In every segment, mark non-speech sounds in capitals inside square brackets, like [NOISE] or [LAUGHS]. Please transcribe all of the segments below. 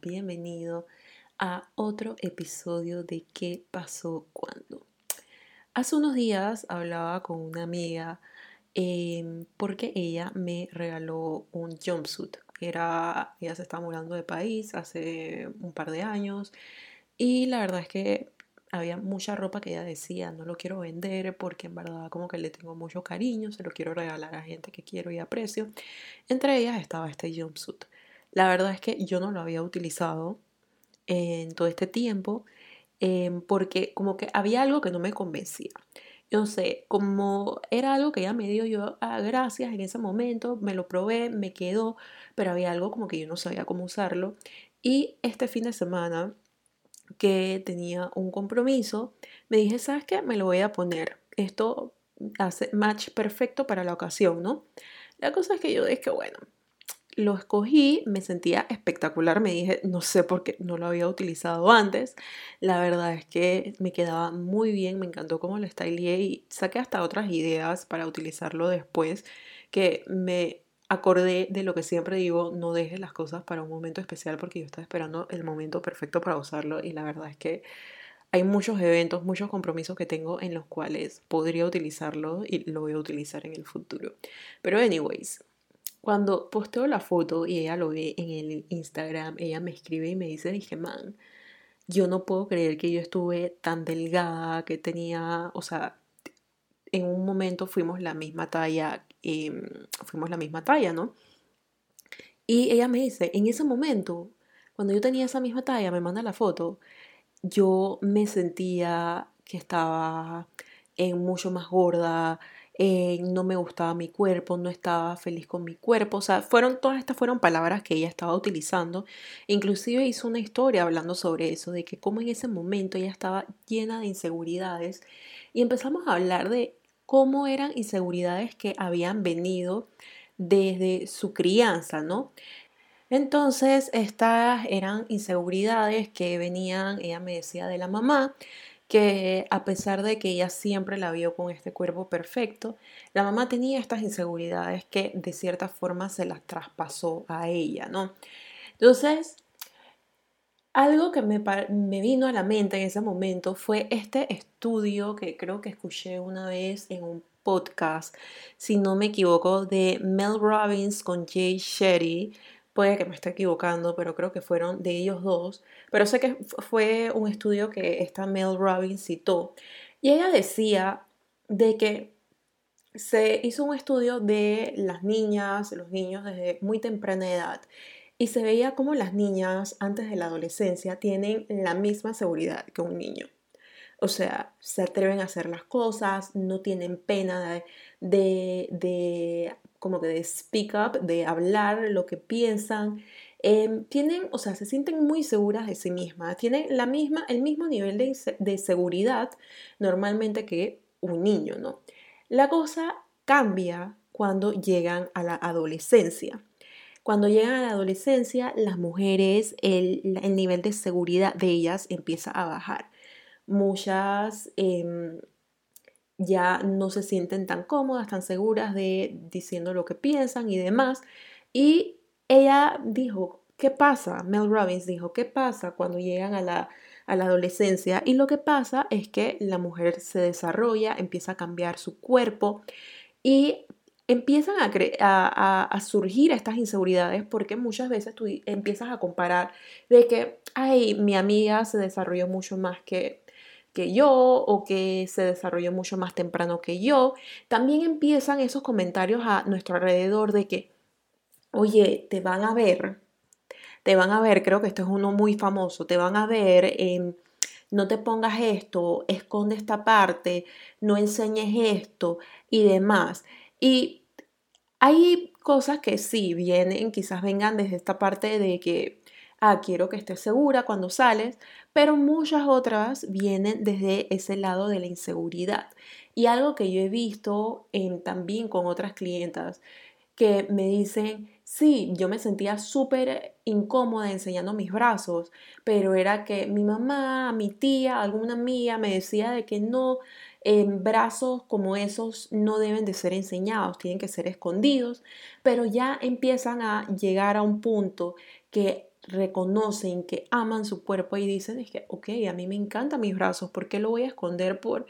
bienvenido a otro episodio de ¿Qué pasó cuando? Hace unos días hablaba con una amiga em, porque ella me regaló un jumpsuit. Era, ella se estaba mudando de país hace un par de años y la verdad es que había mucha ropa que ella decía, no lo quiero vender porque en verdad como que le tengo mucho cariño, se lo quiero regalar a gente que quiero y aprecio. Entre ellas estaba este jumpsuit. La verdad es que yo no lo había utilizado en todo este tiempo em, porque como que había algo que no me convencía. Yo no sé, como era algo que ella me dio yo, ah, gracias en ese momento, me lo probé, me quedó, pero había algo como que yo no sabía cómo usarlo. Y este fin de semana que tenía un compromiso, me dije, ¿sabes qué? Me lo voy a poner. Esto hace match perfecto para la ocasión, ¿no? La cosa es que yo dije, bueno, lo escogí, me sentía espectacular, me dije, no sé por qué no lo había utilizado antes, la verdad es que me quedaba muy bien, me encantó cómo lo styleé y saqué hasta otras ideas para utilizarlo después que me acordé de lo que siempre digo, no dejes las cosas para un momento especial porque yo estaba esperando el momento perfecto para usarlo y la verdad es que hay muchos eventos, muchos compromisos que tengo en los cuales podría utilizarlo y lo voy a utilizar en el futuro. Pero anyways, cuando posteo la foto y ella lo ve en el Instagram, ella me escribe y me dice, dije, man, yo no puedo creer que yo estuve tan delgada, que tenía, o sea, en un momento fuimos la misma talla, em, fuimos la misma talla, ¿no? Y ella me dice, en ese momento, cuando yo tenía esa misma talla, me manda la foto, yo me sentía que estaba en mucho más gorda, eh, no me gustaba mi cuerpo, no estaba feliz con mi cuerpo, o sea, fueron, todas estas fueron palabras que ella estaba utilizando, inclusive hizo una historia hablando sobre eso, de que como en ese momento ella estaba llena de inseguridades. Y empezamos a hablar de cómo eran inseguridades que habían venido desde su crianza, ¿no? Entonces, estas eran inseguridades que venían, ella me decía, de la mamá, que a pesar de que ella siempre la vio con este cuerpo perfecto, la mamá tenía estas inseguridades que de cierta forma se las traspasó a ella, ¿no? Entonces, algo que me, me, vino a la mente en ese momento fue este estudio que creo que escuché una vez en un podcast, si no me equivoco, de Mel Robbins con Jay Shetty, Puede que me esté equivocando, pero creo que fueron de ellos dos. Pero sé que fue un estudio que esta Mel Robbins citó. Y ella decía de que se hizo un estudio de las niñas, los niños desde muy temprana edad. Y se veía como las niñas antes de la adolescencia tienen la misma seguridad que un niño. O sea, se atreven a hacer las cosas, no tienen pena de, de como que de speak up, de hablar lo que piensan. Em, tienen, o sea, se sienten muy seguras de sí mismas, tienen la misma, el mismo nivel de, de seguridad normalmente que un niño, ¿no? La cosa cambia cuando llegan a la adolescencia. Cuando llegan a la adolescencia, las mujeres, el, el nivel de seguridad de ellas empieza a bajar. Muchas eh, ya no se sienten tan cómodas, tan seguras de diciendo lo que piensan y demás. Y ella dijo, ¿qué pasa? Mel Robbins dijo, ¿qué pasa cuando llegan a la, a la adolescencia? Y lo que pasa es que la mujer se desarrolla, empieza a cambiar su cuerpo y empiezan a, a, a, surgir estas inseguridades porque muchas veces tú empiezas a comparar de que, ay, mi amiga se desarrolló mucho más que que yo o que se desarrolló mucho más temprano que yo, también empiezan esos comentarios a nuestro alrededor de que, oye, te van a ver, te van a ver, creo que esto es uno muy famoso, te van a ver, no te pongas esto, esconde esta parte, no enseñes esto y demás. Y hay cosas que sí vienen, quizás vengan desde esta parte de que quiero que estés segura cuando sales, pero muchas otras vienen desde ese lado de la inseguridad. Y algo que yo he visto en, también con otras clientas que me dicen, sí, yo me sentía súper incómoda enseñando mis brazos, pero era que mi mamá, mi tía, alguna amiga me decía de que no, en brazos como esos no deben de ser enseñados, tienen que ser escondidos, pero ya empiezan a llegar a un punto que reconocen, que aman su cuerpo y dicen, es que, ok, a mí me encantan mis brazos, ¿por qué lo voy a esconder por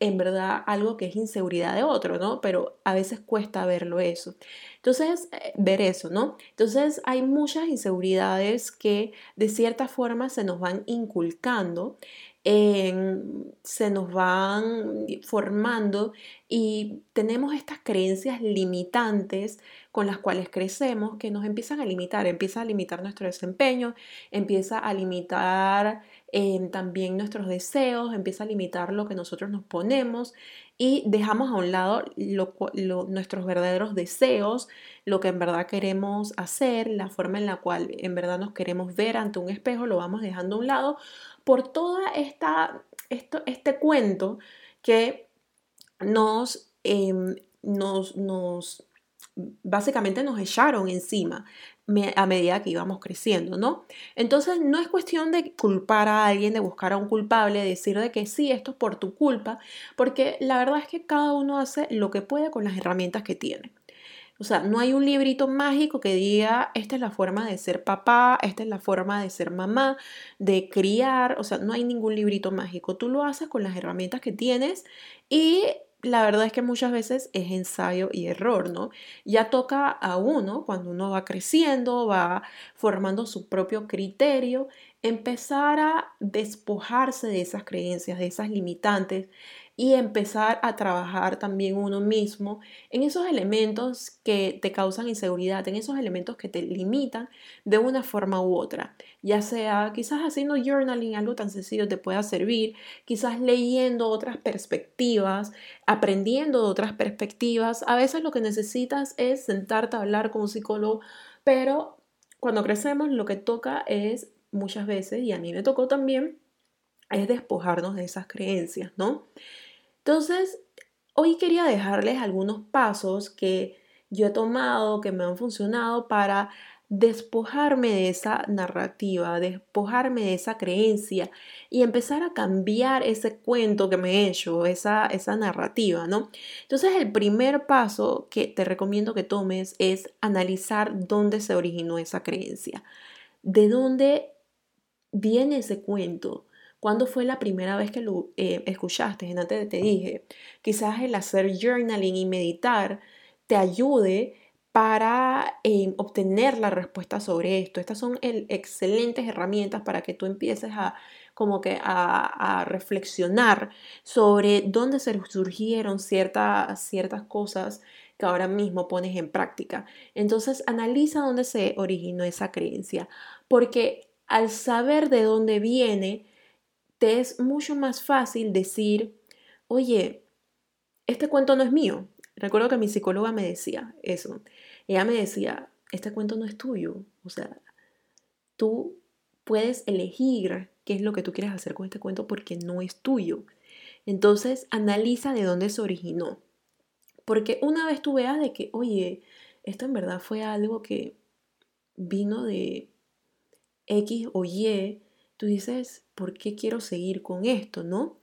en verdad algo que es inseguridad de otro, ¿no? Pero a veces cuesta verlo eso. Entonces, eh, ver eso, ¿no? Entonces, hay muchas inseguridades que de cierta forma se nos van inculcando se nos van formando y tenemos estas creencias limitantes con las cuales crecemos que nos empiezan a limitar, empieza a limitar nuestro desempeño, empieza a limitar eh, también nuestros deseos, empieza a limitar lo que nosotros nos ponemos y dejamos a un lado nuestros verdaderos deseos, lo que en verdad queremos hacer, la forma en la cual en verdad nos queremos ver ante un espejo, lo vamos dejando a un lado por toda esta, esto, este cuento que nos, em, nos, nos, básicamente nos echaron encima a medida que íbamos creciendo, ¿no? Entonces no es cuestión de culpar a alguien, de buscar a un culpable, decir de que sí, esto es por tu culpa, porque la verdad es que cada uno hace lo que puede con las herramientas que tiene. O sea, no hay un librito mágico que diga, esta es la forma de ser papá, esta es la forma de ser mamá, de criar, o sea, no hay ningún librito mágico. Tú lo haces con las herramientas que tienes y la verdad es que muchas veces es ensayo y error, ¿no? Ya toca a uno, cuando uno va creciendo, va formando su propio criterio, empezar a despojarse de esas creencias, de esas limitantes y empezar a trabajar también uno mismo en esos elementos que te causan inseguridad, en esos elementos que te limitan de una forma u otra. Ya sea quizás haciendo journaling, algo tan sencillo te pueda servir, quizás leyendo otras perspectivas, aprendiendo de otras perspectivas. A veces lo que necesitas es sentarte a hablar con un psicólogo, pero cuando crecemos lo que toca es muchas veces, y a mí me tocó también, es despojarnos de esas creencias, ¿no? Entonces, hoy quería dejarles algunos pasos que yo he tomado, que me han funcionado para despojarme de esa narrativa, despojarme de esa creencia y empezar a cambiar ese cuento que me he hecho, esa, esa narrativa, ¿no? Entonces el primer paso que te recomiendo que tomes es analizar dónde se originó esa creencia, de dónde viene ese cuento, ¿Cuándo fue la primera vez que lo eh, escuchaste? Antes te dije, quizás el hacer journaling y meditar te ayude para eh, obtener la respuesta sobre esto. Estas son excelentes herramientas para que tú empieces a como que a, reflexionar sobre dónde se surgieron ciertas, ciertas cosas que ahora mismo pones en práctica. Entonces analiza dónde se originó esa creencia, porque al saber de dónde viene, te es mucho más fácil decir, oye, este cuento no es mío. Recuerdo que mi psicóloga me decía eso. Ella me decía, este cuento no es tuyo. O sea, tú puedes elegir qué es lo que tú quieres hacer con este cuento porque no es tuyo. Entonces, analiza de dónde se originó. Porque una vez tú veas de que, oye, esto en verdad fue algo que vino de X o Y, tú dices, ¿por qué quiero seguir con esto, no?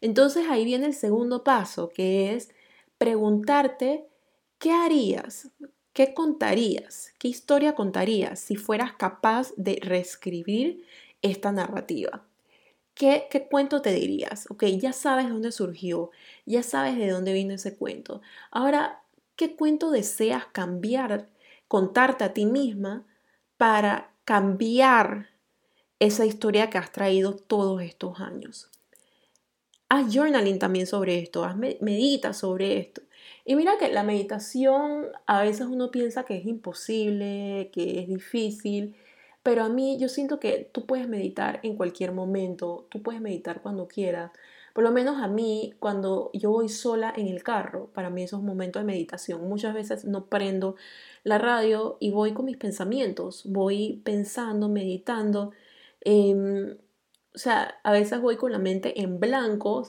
Entonces ahí viene el segundo paso, que es preguntarte, ¿qué harías? ¿Qué contarías? ¿Qué historia contarías si fueras capaz de reescribir esta narrativa? ¿Qué, ¿Qué, cuento te dirías? Ok, ya sabes dónde surgió, ya sabes de dónde vino ese cuento. Ahora, ¿qué cuento deseas cambiar, contarte a ti misma para cambiar esa historia que has traído todos estos años. Haz journaling también sobre esto, medita sobre esto. Y mira que la meditación a veces uno piensa que es imposible, que es difícil, pero a mí yo siento que tú puedes meditar en cualquier momento, tú puedes meditar cuando quieras. Por lo menos a mí, cuando yo voy sola en el carro, para mí esos momentos de meditación. Muchas veces no prendo la radio y voy con mis pensamientos, voy pensando, meditando Em, o sea, a veces voy con la mente en blanco,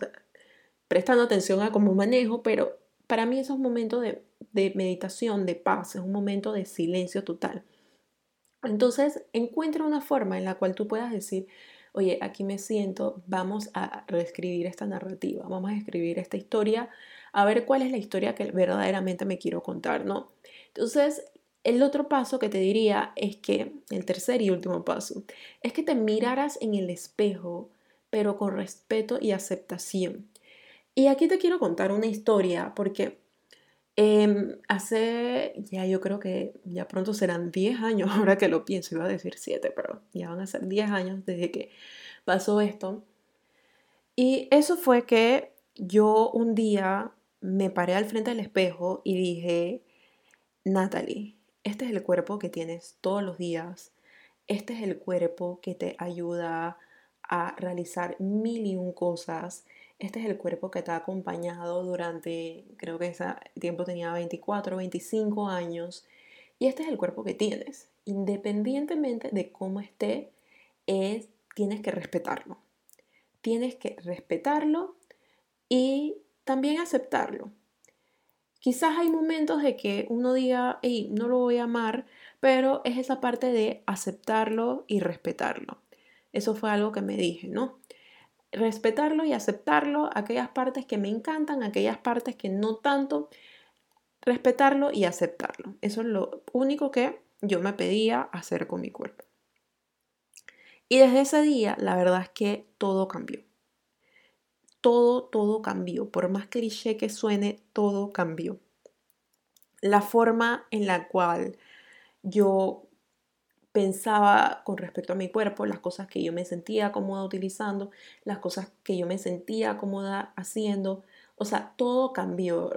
prestando atención a cómo manejo, pero para mí es un momento de, de meditación, de paz, es un momento de silencio total. Entonces, encuentra una forma en la cual tú puedas decir, oye, aquí me siento, vamos a reescribir esta narrativa, vamos a escribir esta historia, a ver cuál es la historia que verdaderamente me quiero contar, ¿no? Entonces, el otro paso que te diría es que, el tercer y último paso, es que te miraras en el espejo, pero con respeto y aceptación. Y aquí te quiero contar una historia, porque em, hace, ya yo creo que ya pronto serán 10 años, [LAUGHS] ahora que lo pienso, iba a decir 7, pero ya van a ser 10 años desde que pasó esto. Y eso fue que yo un día me paré al frente del espejo y dije, Natalie, este es el cuerpo que tienes todos los días. Este es el cuerpo que te ayuda a realizar mil y un cosas. Este es el cuerpo que te ha acompañado durante, creo que ese tiempo tenía 24, 25 años. Y este es el cuerpo que tienes. Independientemente de cómo esté, es, tienes que respetarlo. Tienes que respetarlo y también aceptarlo. Quizás hay momentos de que uno diga, hey, no lo voy a amar, pero es esa parte de aceptarlo y respetarlo. Eso fue algo que me dije, ¿no? Respetarlo y aceptarlo, aquellas partes que me encantan, aquellas partes que no tanto, respetarlo y aceptarlo. Eso es lo único que yo me pedía hacer con mi cuerpo. Y desde ese día, la verdad es que todo cambió todo, todo cambió. Por más cliché que suene, todo cambió. La forma en la cual yo pensaba con respecto a mi cuerpo, las cosas que yo me sentía cómoda utilizando, las cosas que yo me sentía cómoda haciendo, o sea, todo cambió.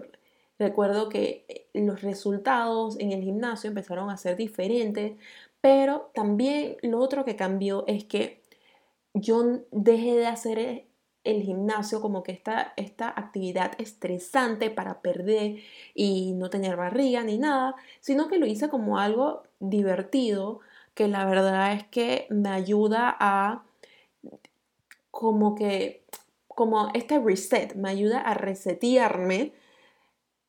Recuerdo que los resultados en el gimnasio empezaron a ser diferentes, pero también lo otro que cambió es que yo dejé de hacer el gimnasio como que esta, esta actividad estresante para perder y no tener barriga ni nada, sino que lo hice como algo divertido, que la verdad es que me ayuda a como que, como este reset, me ayuda a resetearme,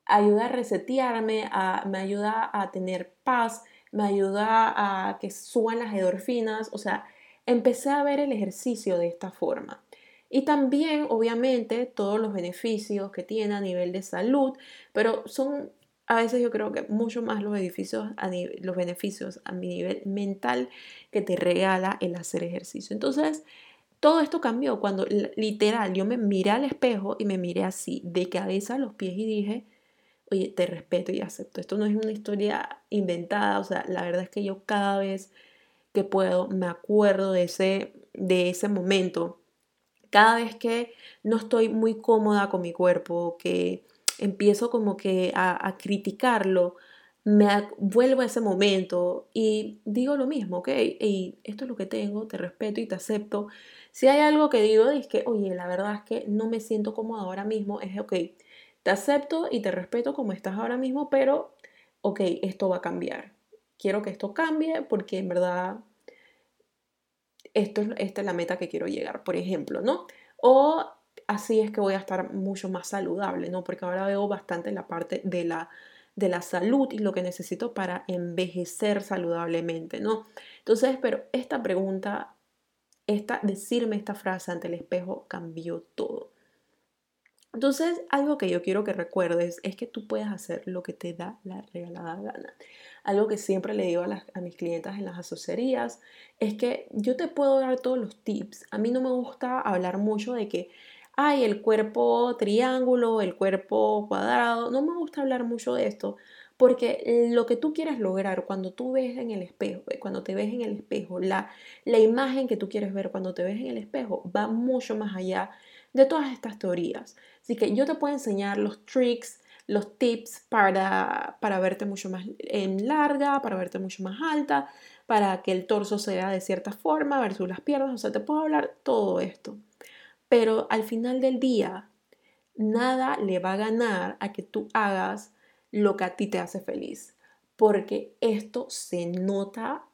ayuda a resetearme, me ayuda a tener paz, me ayuda a que suban las endorfinas, o sea, empecé a ver el ejercicio de esta forma. Y también, obviamente, todos los beneficios que tiene a nivel de salud, pero son a veces yo creo que mucho más los beneficios a, los beneficios a mi nivel mental que te regala el hacer ejercicio. Entonces, todo esto cambió cuando literal yo me miré al espejo y me miré así, de cabeza a los pies y dije, oye, te respeto y acepto. Esto no es una historia inventada, o sea, la verdad es que yo cada vez que puedo me acuerdo de ese, de ese momento cada vez que no estoy muy cómoda con mi cuerpo, que empiezo como que a, criticarlo, me vuelvo a ese momento y digo lo mismo, ok, esto es lo que tengo, te respeto y te acepto. Si hay algo que digo es que, oye, la verdad es que no me siento cómoda ahora mismo, es ok, te acepto y te respeto como estás ahora mismo, pero, ok, esto va a cambiar. Quiero que esto cambie porque en verdad esto, esta es la meta que quiero llegar, por ejemplo, ¿no? O así es que voy a estar mucho más saludable, ¿no? Porque ahora veo bastante la parte de la, de la salud y lo que necesito para envejecer saludablemente, ¿no? Entonces, pero esta pregunta, esta, decirme esta frase ante el espejo cambió todo. Entonces, algo que yo quiero que recuerdes es que tú puedes hacer lo que te da la regalada gana. Algo que siempre le digo a, mis clientes en las asesorías es que yo te puedo dar todos los tips. A mí no me gusta hablar mucho de que hay el cuerpo triángulo, el cuerpo cuadrado. No me gusta hablar mucho de esto porque lo que tú quieres lograr cuando tú ves en el espejo, eh, cuando te ves en el espejo, la, la imagen que tú quieres ver cuando te ves en el espejo va mucho más allá de todas estas teorías. Así que yo te puedo enseñar los tricks, los tips para, para verte mucho más en larga, para verte mucho más alta, para que el torso sea de cierta forma versus las piernas. O sea, te puedo hablar todo esto. Pero al final del día, nada le va a ganar a que tú hagas lo que a ti te hace feliz. Porque esto se nota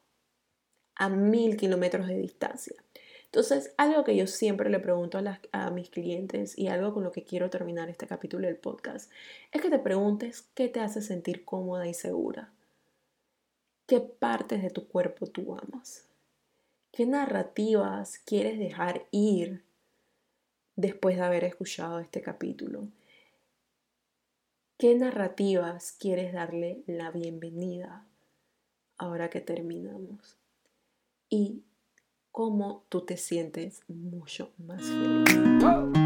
a mil kilómetros de distancia. Entonces, algo que yo siempre le pregunto a, mis clientes y algo con lo que quiero terminar este capítulo del podcast es que te preguntes qué te hace sentir cómoda y segura. ¿Qué partes de tu cuerpo tú amas? ¿Qué narrativas quieres dejar ir después de haber escuchado este capítulo? ¿Qué narrativas quieres darle la bienvenida ahora que terminamos y cómo tú te sientes mucho más feliz.